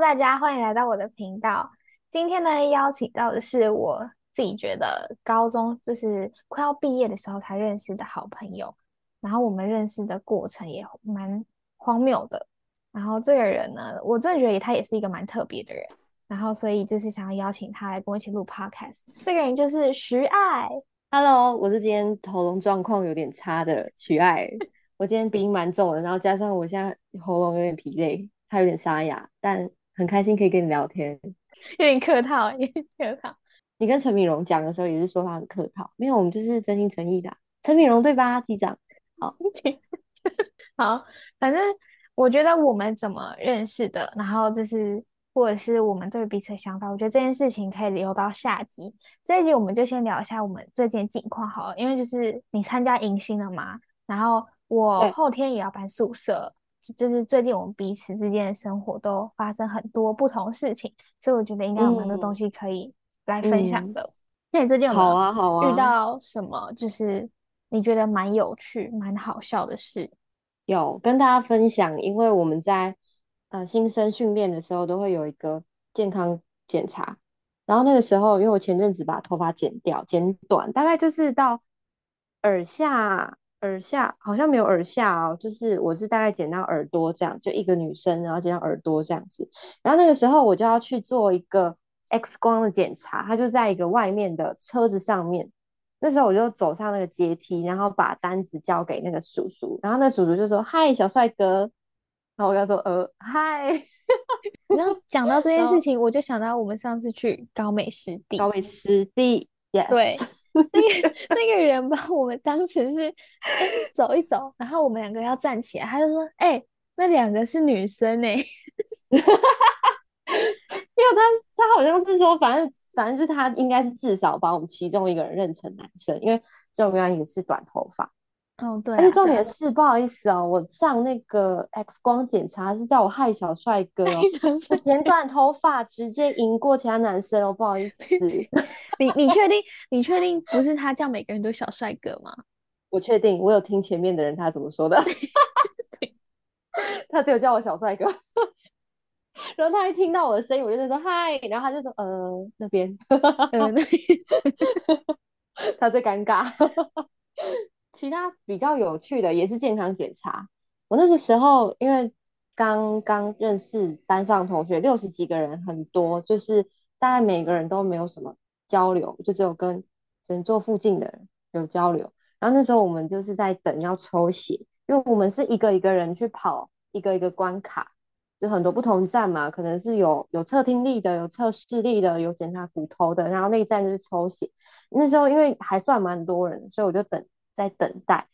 大家欢迎来到我的频道。今天呢，邀请到的是我自己觉得高中就是快要毕业的时候才认识的好朋友，然后我们认识的过程也蛮荒谬的。然后这个人呢，我真的觉得他也是一个蛮特别的人。然后所以就是想要邀请他来跟我一起录 Podcast。这个人就是徐爱。Hello，我是今天喉咙状况有点差的徐爱。我今天鼻音蛮重的，然后加上我现在喉咙有点疲累，他有点沙哑，但很开心可以跟你聊天。有点客套，有点客套。你跟陈敏荣讲的时候也是说他很客套，没有，我们就是真心诚意的。陈敏荣对吧，机长？好，好，反正我觉得我们怎么认识的，然后就是。或者是我们对彼此的想法，我觉得这件事情可以留到下集。这一集我们就先聊一下我们最近近况好了，因为就是你参加迎新了嘛，然后我后天也要搬宿舍，就是最近我们彼此之间的生活都发生很多不同事情，所以我觉得应该有蛮多东西可以来分享的。那、嗯、你最近有没有遇到什么就是你觉得蛮有趣、蛮好笑的事？有跟大家分享，因为我们在。呃，新生训练的时候都会有一个健康检查，然后那个时候，因为我前阵子把头发剪掉，剪短，大概就是到耳下，耳下好像没有耳下哦，就是我是大概剪到耳朵这样，就一个女生，然后剪到耳朵这样子，然后那个时候我就要去做一个 X 光的检查，它就在一个外面的车子上面，那时候我就走上那个阶梯，然后把单子交给那个叔叔，然后那叔叔就说：“嗨，小帅哥。”然后我跟他说呃嗨，然后讲到这件事情，我就想到我们上次去高美湿地，高美湿地，yes. 对，那个那个人把我们当成是、走一走，然后我们两个要站起来，他就说哎、那两个是女生哎、欸，因为他他好像是说，反正反正就是他应该是至少把我们其中一个人认成男生，因为仲元也是短头发。哦，对、啊，而且重点是，啊、不好意思哦，我上那个 X 光检查是叫我害小帅哥哦，我剪短头发直接赢过其他男生哦，不好意思。你你确定你确定不是他叫每个人都小帅哥吗？我确定，我有听前面的人他怎么说的，他只有叫我小帅哥，然后他一听到我的声音，我就在说嗨，然后他就说呃那边，呃那边，他最尴尬。其他比较有趣的也是健康检查。我那个时候因为刚刚认识班上同学六十几个人，很多，就是大概每个人都没有什么交流，就只有跟整座附近的人有交流。然后那时候我们就是在等要抽血，因为我们是一个一个人去跑一个一个关卡，就很多不同站嘛，可能是有有测听力的，有测视力的，有检查骨头的，然后那一站就是抽血。那时候因为还算蛮多人，所以我就等。在等待，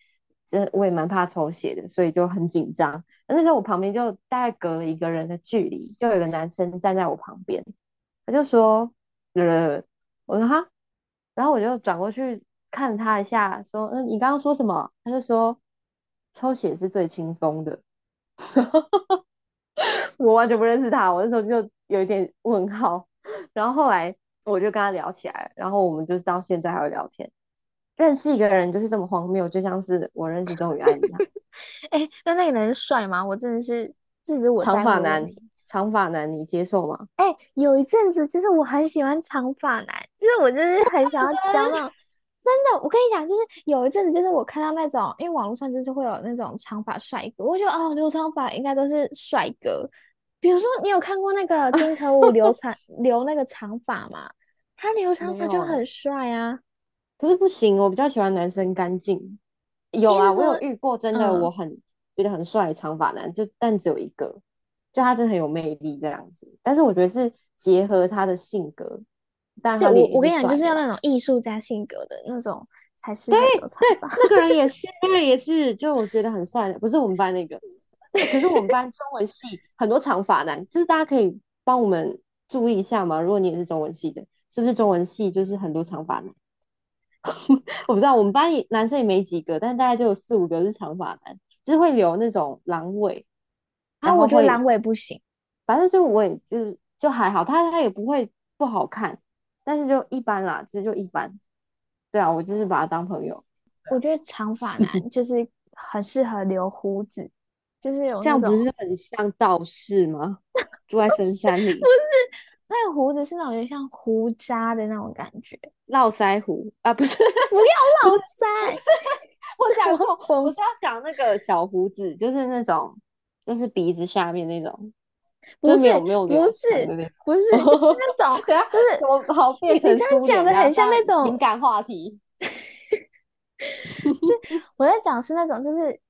这我也蛮怕抽血的，所以就很紧张。那时候我旁边就大概隔了一个人的距离，就有个男生站在我旁边，他就说：“呃，我说哈。”然后我就转过去看他一下，说：“嗯，你刚刚说什么？”他就说：“抽血是最轻松的。”我完全不认识他，我那时候就有一点问号。然后后来我就跟他聊起来，然后我们就到现在还会聊天。认识一个人就是这么荒谬，就像是我认识钟宇安一样。哎、欸，那那个男人帅吗？我真的是制止我。长发男，长发男，你接受吗？哎、欸，有一阵子就是我很喜欢长发男，就是我就是很想要讲那种 真的。我跟你讲，就是有一阵子，就是我看到那种，因为网络上就是会有那种长发帅哥，我觉得哦，留长发应该都是帅哥。比如说，你有看过那个金城武 留长留那个长发吗？他留长发就很帅啊。可是不行，我比较喜欢男生干净。有啊，我有遇过，真的我很、嗯、觉得很帅的长发男，就但只有一个，就他真的很有魅力这样子。但是我觉得是结合他的性格，但他我我跟你讲，就是要那种艺术家性格的那种才是。对对，那个人也是，那个人也是，就我觉得很帅的，不是我们班那个，可是我们班中文系很多长发男，就是大家可以帮我们注意一下嘛。如果你也是中文系的，是不是中文系就是很多长发男？我不知道，我们班男生也没几个，但是大概就有四五个是长发男，就是会留那种狼尾。啊，我觉得狼尾不行，反正就我也就是就还好，他他也不会不好看，但是就一般啦，其实就一般。对啊，我就是把他当朋友。我觉得长发男 就是很适合留胡子，就是有这样不是很像道士吗？住在深山里，不是那个胡子是那种有点像胡渣的那种感觉，络腮胡啊，不是，不要络腮，我讲错，我是要讲那个小胡子，就是那种，就是鼻子下面那种，不是没有不是不是就是那种，就是怎么好变成你这样讲的很像那种敏感话题，是我在讲是那种就是。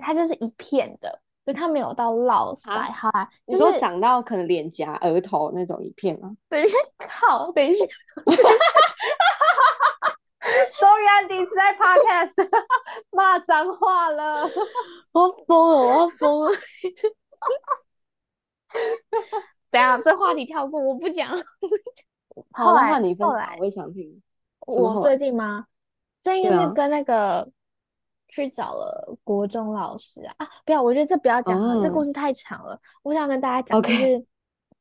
它就是一片的，就它没有到络腮，啊、好吧？你说长到可能脸颊、额头那种一片吗？等一下，靠！等一下，终于安迪在 podcast 骂脏话了，我要疯了，我要疯了！等下，这话题跳过，我不讲了。后来，后来，我也想听。我最近吗？最近就是跟那个。去找了国中老师啊啊！不要，我觉得这不要讲了，oh. 这故事太长了。我想跟大家讲，就是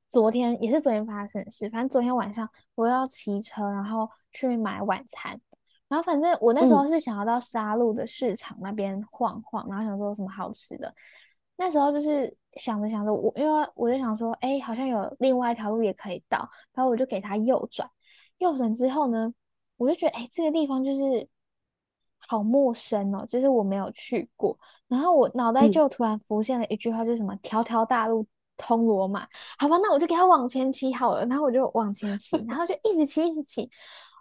昨天.也是昨天发生的事。反正昨天晚上我要骑车，然后去买晚餐。然后反正我那时候是想要到沙鹿的市场那边晃晃，嗯、然后想说有什么好吃的。那时候就是想着想着，我因为我就想说，哎、欸，好像有另外一条路也可以到。然后我就给他右转，右转之后呢，我就觉得，哎、欸，这个地方就是。好陌生哦，就是我没有去过，然后我脑袋就突然浮现了一句话，就是什么“条条大路通罗马”。好吧，那我就给他往前骑好了，然后我就往前骑，然后就一直骑，一直骑。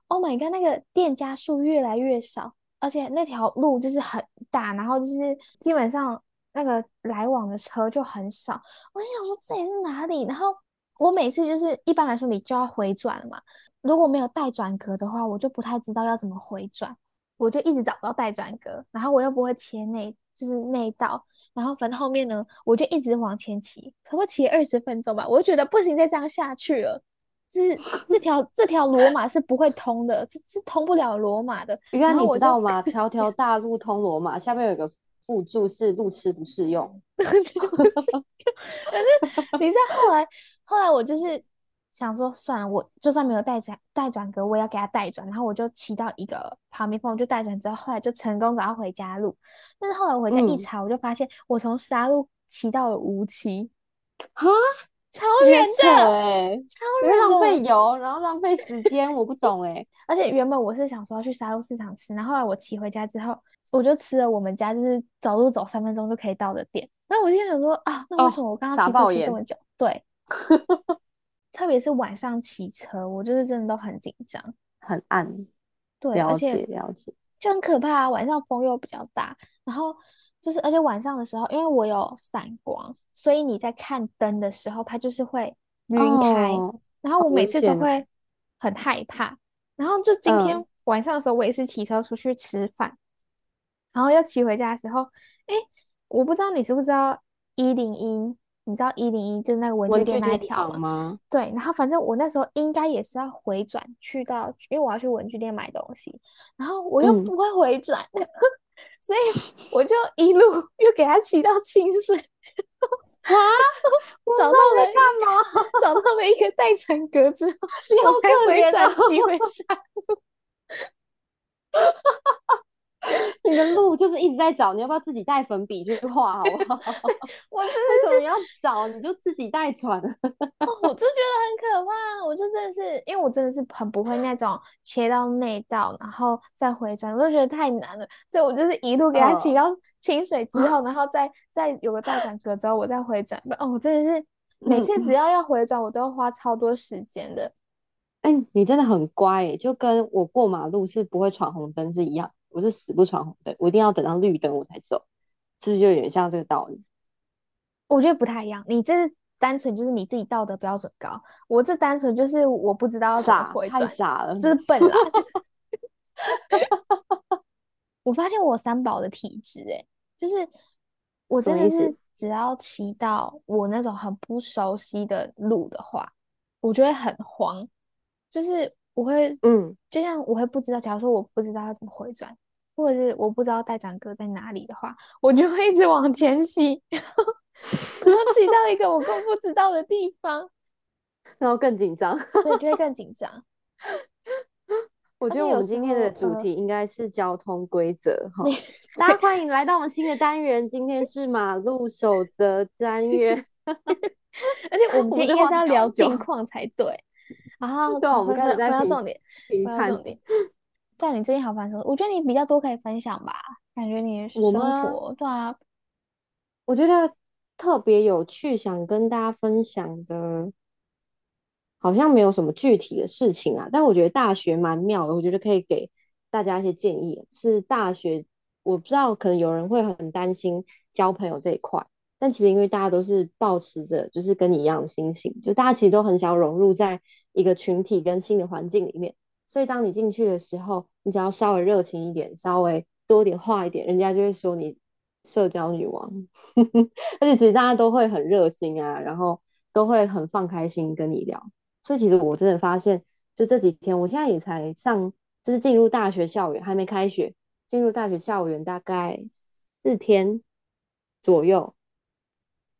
Oh my god，那个店家数越来越少，而且那条路就是很大，然后就是基本上那个来往的车就很少。我心想说这里是哪里？然后我每次就是一般来说你就要回转了嘛，如果没有带转格的话，我就不太知道要怎么回转。我就一直找不到待转格，然后我又不会切内，就是内道，然后反正后面呢，我就一直往前骑，差不多骑二十分钟吧，我就觉得不行，再这样下去了，就是 这条这条罗马是不会通的，是是通不了罗马的。原来你知道吗？条条大路通罗马，下面有一个附注是路痴不适用。反正你在后来，后来我就是。想说算了，我就算没有带转带转格，我也要给他带转。然后我就骑到一个旁边，我就带转之后，后来就成功找到回家路。但是后来我回家一查，嗯、我就发现我从沙路骑到了梧栖，哈，超远的哎，超远，浪费油，然后浪费时间，我不懂哎。而且原本我是想说要去沙路市场吃，然后后来我骑回家之后，我就吃了我们家就是走路走三分钟就可以到的店。然后我就想说啊，那为什么我刚刚骑车骑这么久？对。特别是晚上骑车，我就是真的都很紧张，很暗。对，了解，而且了解，就很可怕啊。晚上风又比较大，然后就是，而且晚上的时候，因为我有散光，所以你在看灯的时候，它就是会晕开。哦、然后我每次都会很害怕。然后就今天晚上的时候，我也是骑车出去吃饭，嗯、然后要骑回家的时候，哎，我不知道你知不知道一零一。你知道一零一就是那个文具店那一条吗？吗对，然后反正我那时候应该也是要回转去到，因为我要去文具店买东西，然后我又不会回转，嗯、所以我就一路又给他骑到清水啊，找到了干嘛？找到了一个待转格之后，我才回转骑回家。你 的路就是一直在找，你要不要自己带粉笔去画好不好？我真的 是你要找，你就自己带转。我就觉得很可怕，我就真的是，因为我真的是很不会那种切到内道，然后再回转，我就觉得太难了，所以我就是一路给他骑到清水之后，然后再再有个大转格之后，我再回转。哦，我真的是每次只要要回转，我都要花超多时间的。哎、欸，你真的很乖，就跟我过马路是不会闯红灯是一样。我是死不闯红灯，我一定要等到绿灯我才走，是不是就有点像这个道理？我觉得不太一样。你这是单纯就是你自己道德标准高，我这单纯就是我不知道要怎么回转，太傻了，就是笨啦。我发现我三宝的体质，哎，就是我真的是只要骑到我那种很不熟悉的路的话，我觉得很慌，就是我会，嗯，就像我会不知道，假如说我不知道要怎么回转。或者是我不知道待转格在哪里的话，我就会一直往前骑，然后骑到一个我更不知道的地方，然后更紧张，对，就会更紧张。我觉得我们今天的主题应该是交通规则哈。大家欢迎来到我们新的单元，今天是 马路守则单元。而且我们今天应该是要聊近况才对。啊，对，我们开始在回到重点，回到重点。对，你最近好烦什么？我觉得你比较多可以分享吧，感觉你生活，对啊。我觉得特别有趣，想跟大家分享的，好像没有什么具体的事情啊。但我觉得大学蛮妙的，我觉得可以给大家一些建议。是大学，我不知道，可能有人会很担心交朋友这一块，但其实因为大家都是保持着就是跟你一样的心情，就大家其实都很想融入在一个群体跟新的环境里面。所以当你进去的时候，你只要稍微热情一点，稍微多点话一点，人家就会说你。社交女王，而且其实大家都会很热心啊，然后都会很放开心跟你聊。所以其实我真的发现，就这几天，我现在也才上，就是进入大学校园，还没开学，进入大学校园大概四天左右，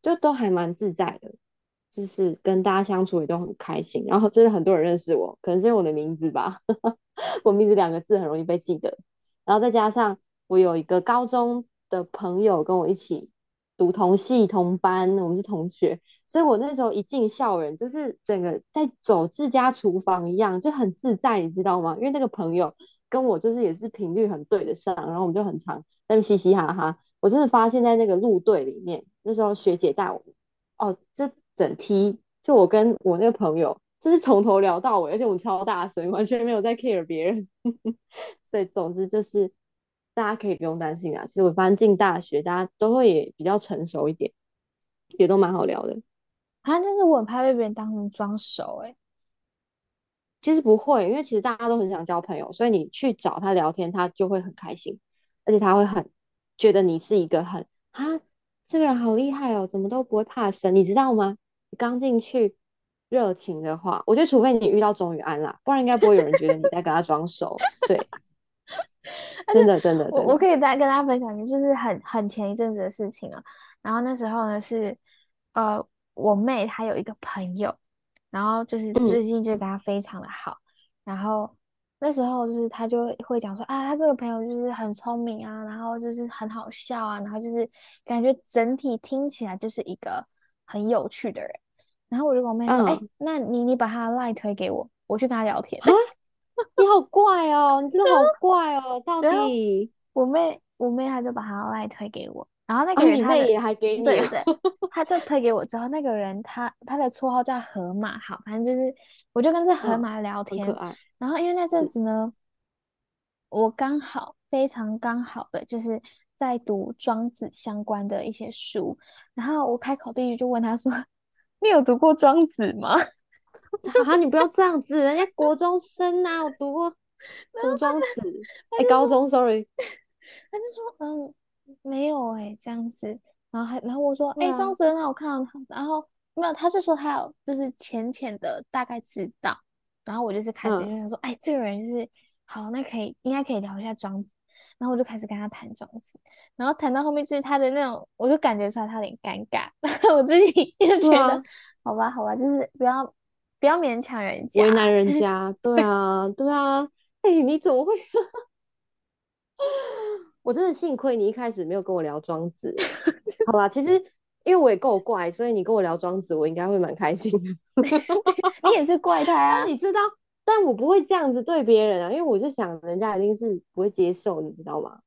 就都还蛮自在的，就是跟大家相处也都很开心。然后真的很多人认识我，可能是因为我的名字吧，我名字两个字很容易被记得。然后再加上我有一个高中。的朋友跟我一起读同系同班，我们是同学，所以我那时候一进校园，就是整个在走自家厨房一样，就很自在，你知道吗？因为那个朋友跟我就是也是频率很对得上，然后我们就很常在那嘻嘻哈哈。我真的发现，在那个路队里面，那时候学姐带我，哦，就整梯，就我跟我那个朋友，就是从头聊到尾，而且我们超大声，完全没有在 care 别人，所以总之就是。大家可以不用担心啊，其实我发现进大学，大家都会也比较成熟一点，也都蛮好聊的。啊，但是我很怕被别人当成装熟哎。其实不会，因为其实大家都很想交朋友，所以你去找他聊天，他就会很开心，而且他会很觉得你是一个很啊，这个人好厉害哦，怎么都不会怕生，你知道吗？你刚进去热情的话，我觉得除非你遇到钟宇安啦，不然应该不会有人觉得你在跟他装熟。对。真的，真的，我我可以再跟大家分享一个，就是很很前一阵子的事情了。然后那时候呢，是呃，我妹她有一个朋友，然后就是最近就跟她非常的好。嗯、然后那时候就是他就会讲说啊，他这个朋友就是很聪明啊，然后就是很好笑啊，然后就是感觉整体听起来就是一个很有趣的人。然后我就跟我妹说，哎、嗯欸，那你你把她的 line 推给我，我去跟他聊天。你好怪哦，你真的好怪哦！到底我妹我妹她就把她赖推给我，然后那个人他、哦、也还给你、啊，对对，他就推给我之后，那个人他他的绰号叫河马，好，反正就是我就跟这河马聊天，哦、然后因为那阵子呢，我刚好非常刚好的就是在读庄子相关的一些书，然后我开口第一句就问他说：“你有读过庄子吗？” 啊！你不要这样子，人家国中生呐、啊，我读过什么庄子？哎、欸，高中，sorry。他就说，嗯，没有哎、欸，这样子。然后还，然后我说，哎、啊，庄子很好看。然后没有，他是说他有就是浅浅的大概知道。然后我就是开始就想说，哎、这个人就是好，那可以应该可以聊一下庄子。然后我就开始跟他谈庄子。然后谈到后面就是他的那种，我就感觉出来他有点尴尬。然 后我自己就觉得，啊、好吧，好吧，就是不要。不要勉强人家，为难人家。对啊，对啊。哎、欸，你怎么会？我真的幸亏你一开始没有跟我聊庄子。好吧，其实因为我也够怪，所以你跟我聊庄子，我应该会蛮开心的。你也是怪胎啊！你知道，但我不会这样子对别人啊，因为我就想人家一定是不会接受，你知道吗？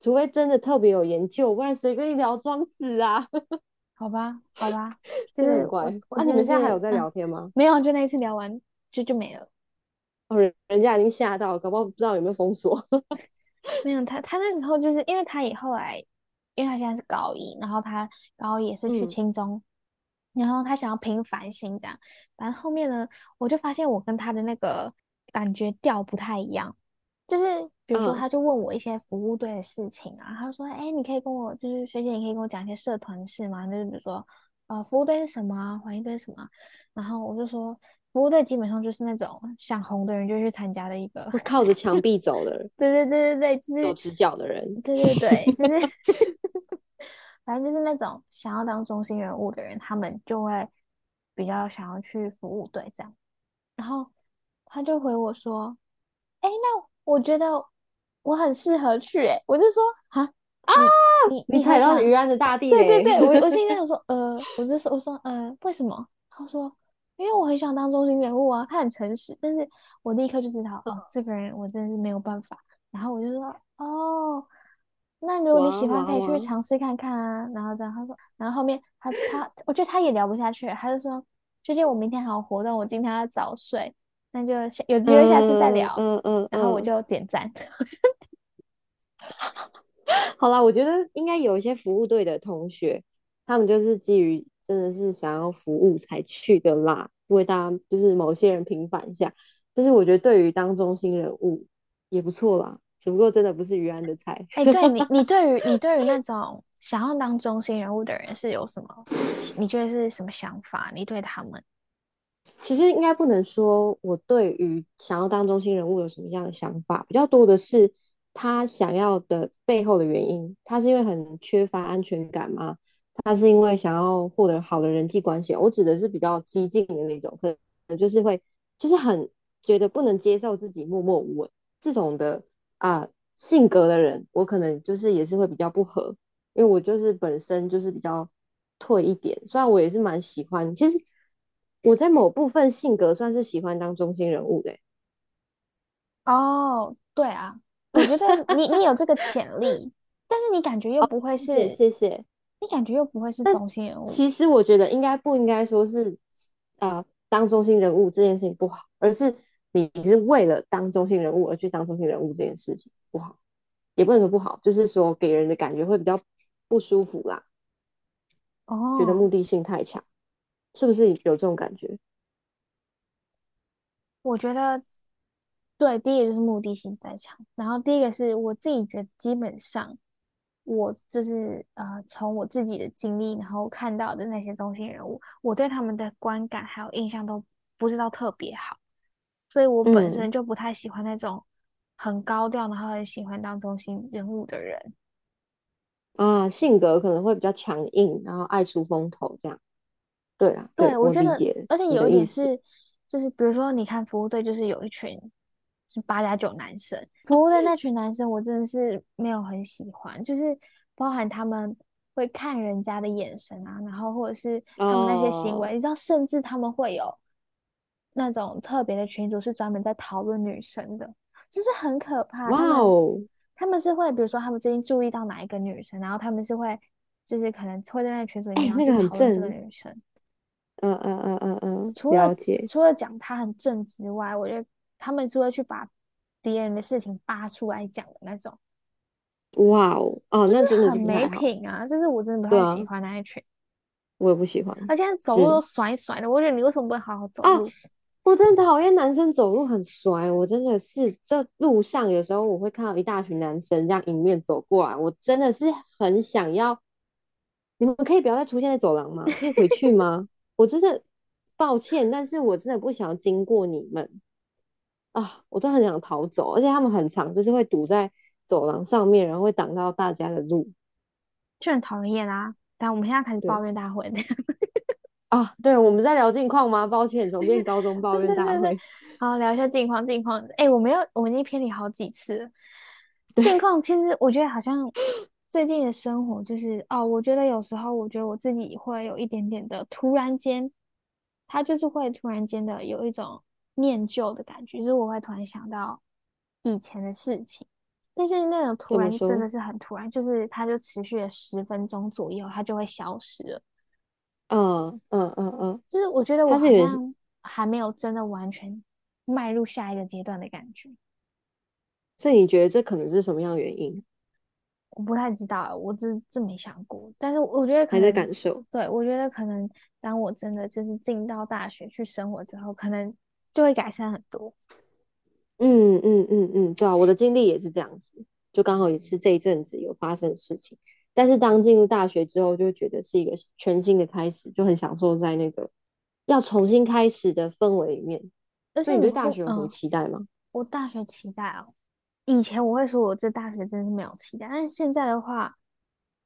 除非真的特别有研究，不然谁跟你聊庄子啊？好吧，好吧，就是很乖。那、啊、你们现在还有在聊天吗？嗯、没有，就那一次聊完就就没了。哦，人家已经吓到，搞不好不知道有没有封锁。没有，他他那时候就是因为他也后来，因为他现在是高一，然后他高一也是去青中，嗯、然后他想要拼繁星这样。反正后面呢，我就发现我跟他的那个感觉调不太一样，就是。比如说，他就问我一些服务队的事情啊，嗯、他说：“哎、欸，你可以跟我，就是学姐，你可以跟我讲一些社团事吗？就是比如说，呃，服务队是什么啊？环境队是什么？”然后我就说，服务队基本上就是那种想红的人就去参加的一个，会靠着墙壁走的人。对对对对对，就是有直角的人。对对对，就是，反正就是那种想要当中心人物的人，他们就会比较想要去服务队这样。然后他就回我说。哎，那我觉得我很适合去，哎，我就说啊啊，你你踩到鱼安的大地，对对对，我 我心里想说，呃，我就说我说呃，为什么？他说，因为我很想当中心人物啊，他很诚实，但是我立刻就知道，哦，这个人我真的是没有办法。然后我就说，哦。那如果你喜欢，可以去尝试看看啊。然后这样他说，然后后面他他，我觉得他也聊不下去，他就说，最近我明天还有活动，我今天要早睡，那就有机会下次再聊。嗯嗯。嗯嗯，然后我就点赞。好啦，我觉得应该有一些服务队的同学，他们就是基于真的是想要服务才去的啦，为大家就是某些人平反一下。但是我觉得对于当中心人物也不错啦。只不过真的不是于安的菜。哎、欸，对你，你 对于你对于那种想要当中心人物的人是有什么？你觉得是什么想法？你对他们？其实应该不能说我对于想要当中心人物有什么样的想法，比较多的是他想要的背后的原因。他是因为很缺乏安全感吗？他是因为想要获得好的人际关系？我指的是比较激进的那种，可能就是会就是很觉得不能接受自己默默无闻这种的。啊，性格的人，我可能就是也是会比较不合，因为我就是本身就是比较退一点，虽然我也是蛮喜欢，其实我在某部分性格算是喜欢当中心人物的。哦，对啊，我觉得你你有这个潜力，但是你感觉又不会是，哦、谢谢，你感觉又不会是中心人物。其实我觉得应该不应该说是啊、呃，当中心人物这件事情不好，而是。你是为了当中心人物而去当中心人物这件事情不好，也不能说不好，就是说给人的感觉会比较不舒服啦。哦，觉得目的性太强，是不是有这种感觉？我觉得对，第一个就是目的性太强，然后第一个是我自己觉得基本上我就是呃从我自己的经历然后看到的那些中心人物，我对他们的观感还有印象都不知道特别好。所以我本身就不太喜欢那种很高调，然后很喜欢当中心人物的人。啊，性格可能会比较强硬，然后爱出风头这样。对啊，对，对我觉得，而且有一点是，就是比如说，你看服务队，就是有一群八加九男生，服务队那群男生，我真的是没有很喜欢，就是包含他们会看人家的眼神啊，然后或者是他们那些行为，哦、你知道，甚至他们会有。那种特别的群组是专门在讨论女生的，就是很可怕。哇哦！他们是会，比如说他们最近注意到哪一个女生，然后他们是会，就是可能会在那个群组里面讨论这个女生。嗯嗯嗯嗯嗯。除了除了讲她很正之外，我觉得他们是会去把别人的事情扒出来讲的那种。哇哦！哦，那真的很没品啊！就是我真的不太喜欢那一群。我也不喜欢。而且走路都甩甩的，我觉得你为什么不会好好走路？我真的讨厌男生走路很衰，我真的是这路上有时候我会看到一大群男生这样迎面走过来，我真的是很想要，你们可以不要再出现在走廊吗？可以回去吗？我真的抱歉，但是我真的不想要经过你们啊，我都很想逃走，而且他们很常，就是会堵在走廊上面，然后会挡到大家的路，就很讨厌啊。但我们现在开始抱怨大会。啊，对，我们在聊近况吗？抱歉，总 变高中抱怨大会。对对对对，好，聊一下近况，近况。哎、欸，我们要，我们已经偏离好几次了。近况其实我觉得好像最近的生活就是，哦，我觉得有时候我觉得我自己会有一点点的突然间，他就是会突然间的有一种念旧的感觉，就是我会突然想到以前的事情，但是那种突然真的是很突然，就是它就持续了十分钟左右，它就会消失了。嗯嗯嗯嗯，就是我觉得我好像还没有真的完全迈入下一个阶段的感觉。所以你觉得这可能是什么样的原因？我不太知道，我只这没想过。但是我觉得可能还在感受。对，我觉得可能当我真的就是进到大学去生活之后，可能就会改善很多。嗯嗯嗯嗯，对啊，我的经历也是这样子，就刚好也是这一阵子有发生的事情。但是当进入大学之后，就觉得是一个全新的开始，就很享受在那个要重新开始的氛围里面。但是你对大学有什么期待吗？嗯，我大学期待哦，以前我会说我对大学真的是没有期待，但是现在的话，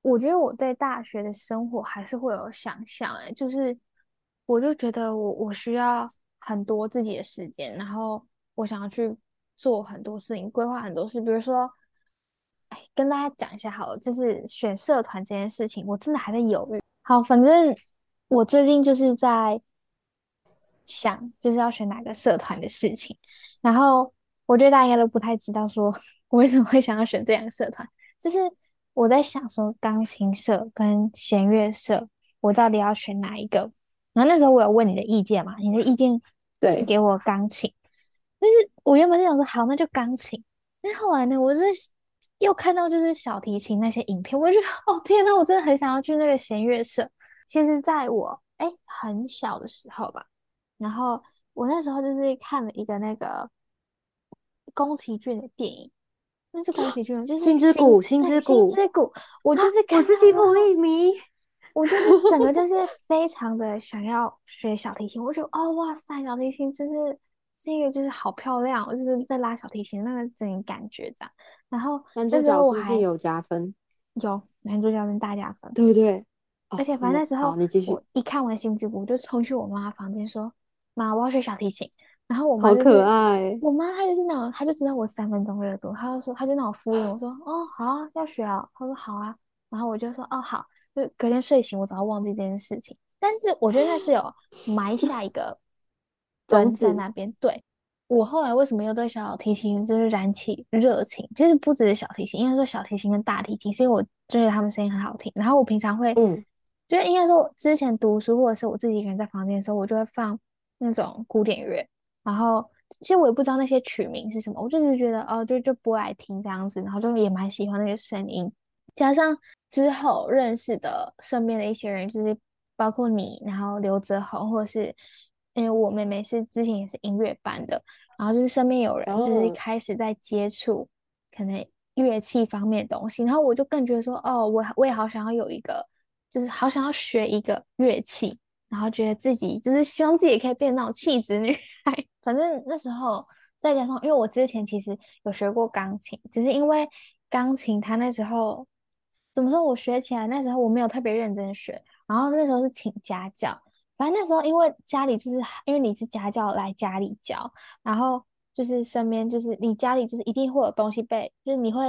我觉得我对大学的生活还是会有想象。哎，就是我就觉得我我需要很多自己的时间，然后我想要去做很多事情，规划很多事，比如说，哎，跟大家讲一下好了，就是选社团这件事情，我真的还在犹豫。好，反正我最近就是在想，就是要选哪个社团的事情。然后我觉得大家都不太知道，说 我为什么会想要选这两个社团。就是我在想说，钢琴社跟弦乐社，我到底要选哪一个？然后那时候我有问你的意见嘛，你的意见是给我钢琴。但是我原本是想说，好，那就钢琴。但后来呢，我是又看到就是小提琴那些影片，我就觉得，哦天呐，我真的很想要去那个弦乐社。其实在我哎很小的时候吧，然后我那时候就是看了一个那个宫崎骏的电影，那是宫崎骏，就是星之谷，星之谷，星之谷。我就是我是吉卜力迷，我就是整个就是 非常的想要学小提琴。我觉得哦哇塞，小提琴就是。是一个就是好漂亮，我就是在拉小提琴那个整个感觉这样。然后男主角是不是有加分？有男主角跟大加分，对不对？而且反正那时候我一看完《心之谷》，我就冲去我妈房间说：“妈，我要学小提琴。”然后我妈、就是、好可爱，我妈她就是那种，她就知道我三分钟热度，她就说，她就那种敷衍我说：“哦，好啊，要学啊。”她说：“好啊。”然后我就说：“哦，好。”就隔天睡醒，我早就忘记这件事情。但是我觉得那是有埋下一个。种在那边，对，我后来为什么又对小提琴就是燃起热情？其实不只是小提琴，应该说小提琴跟大提琴，是因为我觉得他们声音很好听。然后我平常会，嗯，就是应该说之前读书或者是我自己一个人在房间的时候，我就会放那种古典乐。然后其实我也不知道那些曲名是什么，我就只是觉得哦，就就播来听这样子，然后就也蛮喜欢那个声音。加上之后认识的身边的一些人，就是包括你，然后刘泽宏，或者是。因为我妹妹是之前也是音乐班的，然后就是身边有人就是开始在接触可能乐器方面的东西，然后我就更觉得说，哦，我我也好想要有一个，就是好想要学一个乐器，然后觉得自己就是希望自己也可以变那种气质女孩。反正那时候再加上，因为我之前其实有学过钢琴，只是因为钢琴它那时候怎么说，我学起来那时候我没有特别认真学，然后那时候是请家教。反正那时候，因为家里就是因为你是家教来家里教，然后就是身边就是你家里就是一定会有东西被，就是你会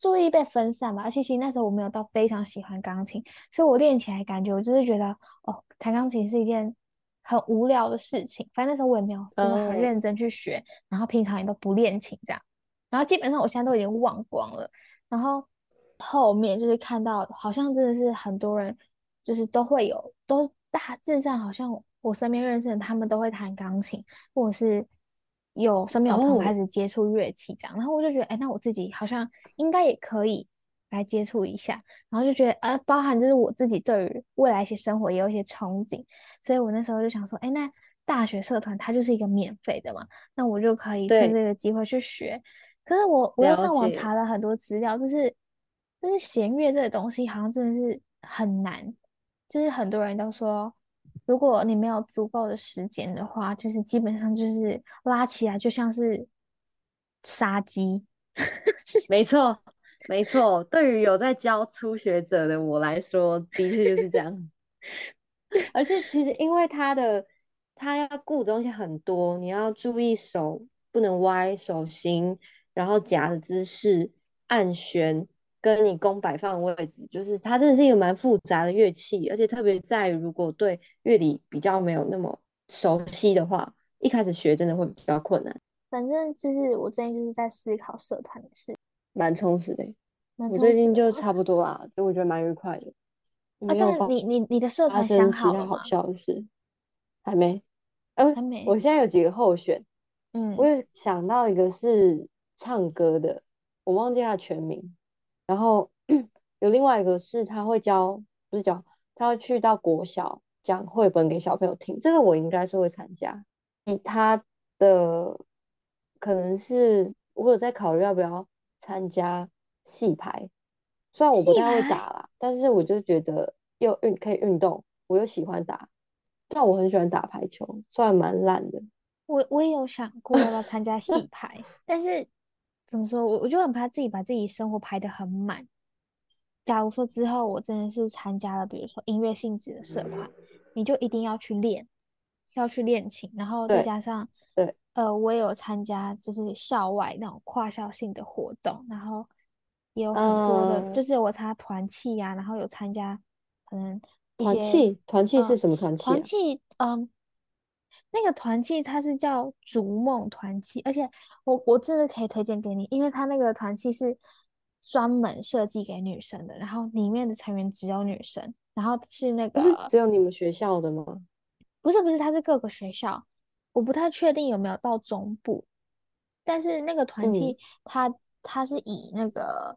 注意被分散吧。而且其实那时候我没有到非常喜欢钢琴，所以我练起来感觉我就是觉得哦，弹钢琴是一件很无聊的事情。反正那时候我也没有真的很认真去学，嗯、然后平常也都不练琴这样。然后基本上我现在都已经忘光了。然后后面就是看到好像真的是很多人就是都会有都。大致上好像我身边认识的他们都会弹钢琴，或者是有身边有朋友开始接触乐器这样，oh. 然后我就觉得，哎、欸，那我自己好像应该也可以来接触一下，然后就觉得，呃，包含就是我自己对于未来一些生活也有一些憧憬，所以我那时候就想说，哎、欸，那大学社团它就是一个免费的嘛，那我就可以趁这个机会去学。可是我我又上网查了很多资料，就是就是弦乐这个东西好像真的是很难。就是很多人都说，如果你没有足够的时间的话，就是基本上就是拉起来就像是杀鸡。没错，没错。对于有在教初学者的我来说，的确就是这样。而且其实因为他的他要顾的东西很多，你要注意手不能歪，手型，然后夹的姿势，按弦。跟你弓摆放的位置，就是它真的是一个蛮复杂的乐器，而且特别在如果对乐理比较没有那么熟悉的话，一开始学真的会比较困难。反正就是我最近就是在思考社团的事，蛮充实的。我最近就差不多啦，所以我觉得蛮愉快的。啊，对，你你你的社团想好了吗？好笑的是，还没，呃，还没。我现在有几个候选，嗯，我有想到一个是唱歌的，我忘记他全名。然后 有另外一个是他会教，不是教，他会去到国小讲绘本给小朋友听。这个我应该是会参加。其他的可能是我有在考虑要不要参加戏排，虽然我不太会打啦，但是我就觉得又运可以运动，我又喜欢打。但我很喜欢打排球，虽然蛮烂的。我我也有想过要不要参加戏排，但是。怎么说？我我就很怕自己把自己生活排得很满。假如说之后我真的是参加了，比如说音乐性质的社团，你就一定要去练，要去练琴，然后再加上对，呃，我也有参加，就是校外那种跨校性的活动，然后也有很多的，呃、就是我参加团契呀，然后有参加可能团契，团契是什么团契、啊？团契，嗯，那个团契它是叫逐梦团契，而且我我真的可以推荐给你，因为它那个团契是专门设计给女生的，然后里面的成员只有女生，然后是那个是只有你们学校的吗？不是不是，它是各个学校。我不太确定有没有到中部，但是那个团契它，它、嗯、它是以那个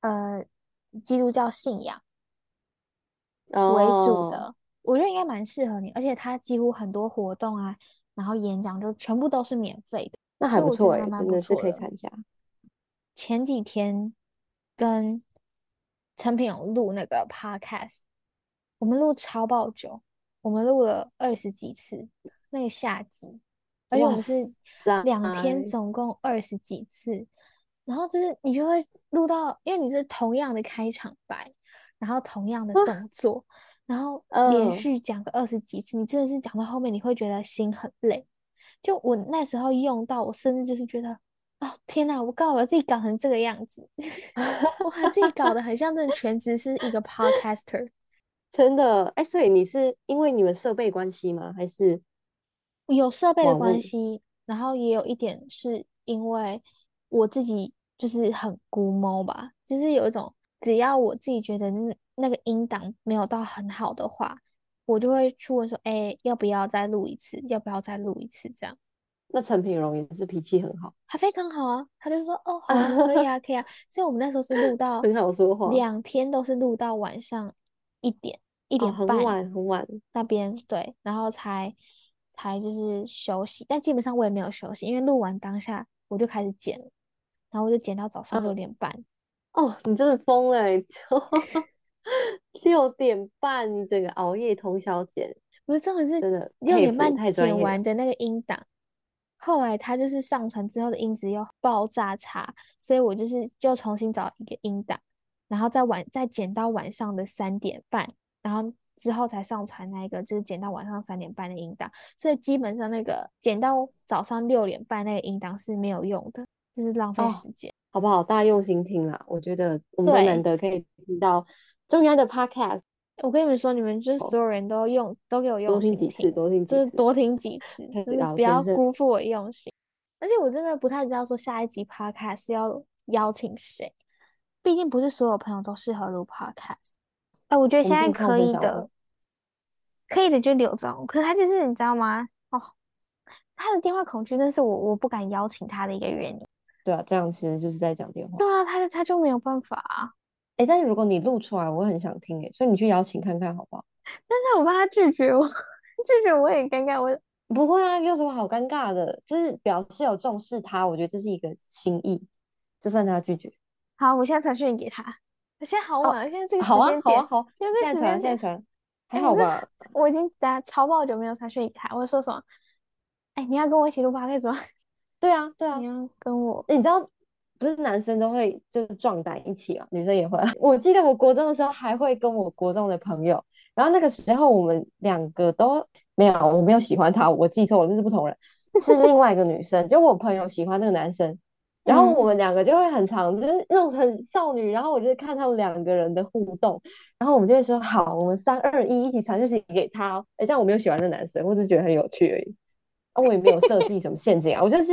呃基督教信仰为主的，哦、我觉得应该蛮适合你，而且它几乎很多活动啊，然后演讲就全部都是免费的，那还不错哎，真的是可以参加。前几天跟陈品勇录那个 podcast，我们录超爆久，我们录了二十几次。那个下集，而且我们是两天，总共二十几次，然后就是你就会录到，因为你是同样的开场白，然后同样的动作，啊、然后连续讲个二十几次，呃、你真的是讲到后面你会觉得心很累。就我那时候用到，我甚至就是觉得，哦天哪，我刚好把自己搞成这个样子，我把自己搞得很像真的全职是一个 podcaster，真的哎，所以你是因为你们设备关系吗？还是？有设备的关系，然后也有一点是因为我自己就是很孤猫吧，就是有一种只要我自己觉得那那个音档没有到很好的话，我就会去问说，哎、欸，要不要再录一次？要不要再录一次？这样。那陈品荣也是脾气很好，他非常好啊，他就说，哦，好啊，可以啊，可以啊。所以我们那时候是录到很好说话，两天都是录到晚上一点一点半，哦、很晚很晚那边对，然后才。才就是休息，但基本上我也没有休息，因为录完当下我就开始剪，然后我就剪到早上六点半。嗯、哦，你真的疯了、欸！六点半，你整个熬夜通宵剪，不是真的是真的六点半剪完的那个音档，后来他就是上传之后的音质又爆炸差，所以我就是就重新找一个音档，然后再晚再剪到晚上的三点半，然后。之后才上传那一个，就是剪到晚上三点半的音档，所以基本上那个剪到早上六点半那个音档是没有用的，就是浪费时间，哦，好不好？大家用心听啦，我觉得我们难得可以听到中央的 podcast。我跟你们说，你们就是所有人都用，哦、都给我用心听，多听几次，多听几次，就是多听几次，就是不要辜负我用心。而且我真的不太知道说下一集 podcast 要邀请谁，毕竟不是所有朋友都适合录 podcast。哎，我觉得现在可以的，可以的就留着。可是他就是你知道吗？哦，他的电话恐惧，那是我我不敢邀请他的一个原因。对啊，这样其实就是在讲电话。对啊，他他就没有办法啊。哎，但是如果你录出来，我很想听哎，所以你去邀请看看好不好？但是我怕他拒绝我，拒绝我也尴尬。我不会啊，有什么好尴尬的？就是表示有重视他，我觉得这是一个心意。就算他拒绝，好，我现在传讯给他。现在好晚了，哦、现在这个时间点，好啊，好啊，好，现在这个时间点，现在传，还好吧？我已经超爆久没有传讯给他，我说什么？哎，你要跟我一起录 podcast 吗？对啊，对啊，你要跟我？你知道，不是男生都会就是壮胆一起啊，女生也会。我记得我国中的时候还会跟我国中的朋友，然后那个时候我们两个都没有，我没有喜欢他，我记错了，这是不同人，是 另外一个女生，就我朋友喜欢那个男生。然后我们两个就会很常，就是那种很少女。然后我就看他们两个人的互动，然后我们就会说：“好，我们三二一，一起传讯息给他。”哎，这样我没有喜欢那男生，我只是觉得很有趣而已。啊，我也没有设计什么陷阱啊，我就是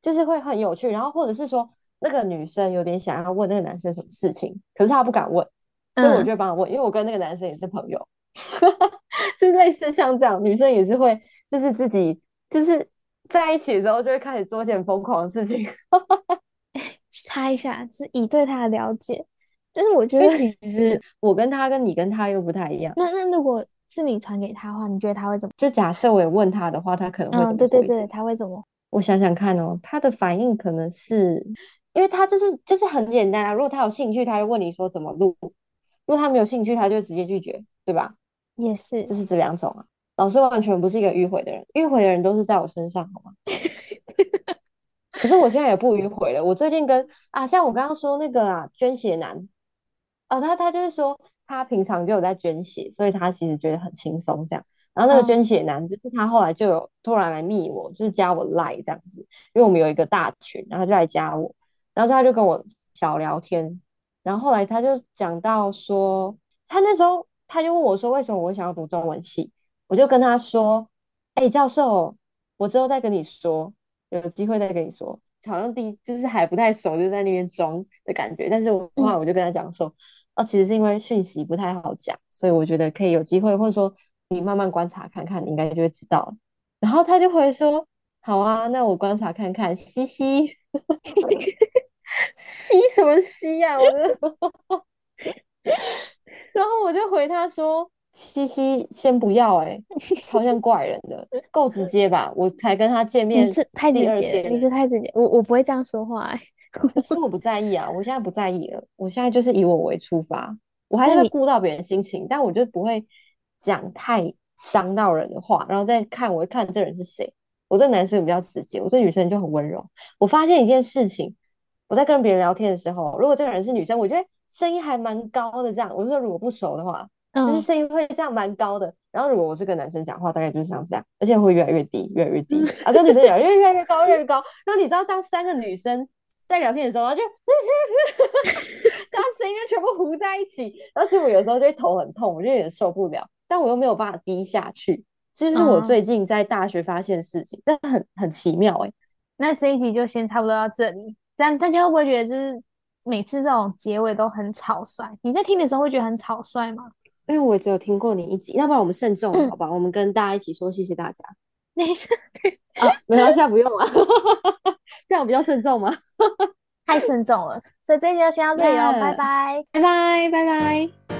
就是会很有趣。然后或者是说，那个女生有点想要问那个男生什么事情，可是她不敢问，所以我就会帮她问，因为我跟那个男生也是朋友，就类似像这样，女生也是会，就是自己就是。在一起的时候就会开始做些疯狂的事情，猜一下，就是以对他的了解。但是我觉得其实我跟他跟你跟他又不太一样。那那如果是你传给他的话，你觉得他会怎么？就假设我也问他的话，他可能会怎么？对对对，他会怎么？我想想看哦，他的反应可能是，因为他就是就是很简单啊。如果他有兴趣，他就问你说怎么录；如果他没有兴趣，他就直接拒绝，对吧？也是，就是这两种啊。老师完全不是一个迂回的人，迂回的人都是在我身上，好吗？可是我现在也不迂回了。我最近跟啊，像我刚刚说那个啊，捐血男，哦，他他就是说他平常就有在捐血，所以他其实觉得很轻松这样。然后那个捐血男，就是他后来就有突然来密我，就是加我 Line 这样子，因为我们有一个大群，然后他就来加我，然后他就跟我小聊天，然后后来他就讲到说，他那时候他就问我说，为什么我想要读中文系，我就跟他说，哎、欸，教授，我之后再跟你说，有机会再跟你说，好像第就是还不太熟，就在那边装的感觉，但是我后来我就跟他讲说，哦、嗯，其实是因为讯息不太好讲，所以我觉得可以有机会，或者说。你慢慢观察看看，你应该就会知道了。然后他就会说：“好啊，那我观察看看。”嘻嘻，嘻什么嘻呀、啊？我就，然后我就回他说：“嘻嘻，先不要、欸，哎，超像怪人的，够直接吧？我才跟他见面，你是太直接，你是太直接。我我不会这样说话、欸，哎，可是我不在意啊，我现在不在意了，我现在就是以我为出发，我还是会顾到别人心情，但我就不会。”讲太伤到人的话，然后再看，我会看这人是谁。我对男生比较直接，我对女生就很温柔。我发现一件事情，我在跟别人聊天的时候，如果这个人是女生，我觉得声音还蛮高的。这样，我说如果不熟的话，嗯、就是声音会这样蛮高的。然后如果我是跟男生讲话，大概就是像这样，而且会越来越低，越来越低。啊，跟女生讲越越来越高，越来越高。然后你知道，当三个女生在聊天的时候，然后就，大家声音就全部糊在一起。而且我有时候就会头很痛，我就有点受不了。但我又没有办法低下去，这是我最近在大学发现的事情，嗯、但很很奇妙哎、欸。那这一集就先差不多到这里，但大家会不会觉得就是每次这种结尾都很草率？你在听的时候会觉得很草率吗？因为我只有听过你一集，要不然我们慎重、嗯、好吧？我们跟大家一起说谢谢大家。没事 啊，没关系，不用了，这样比较慎重吗？太慎重了，所以这一集就先到这里哦，拜拜，拜拜，拜拜。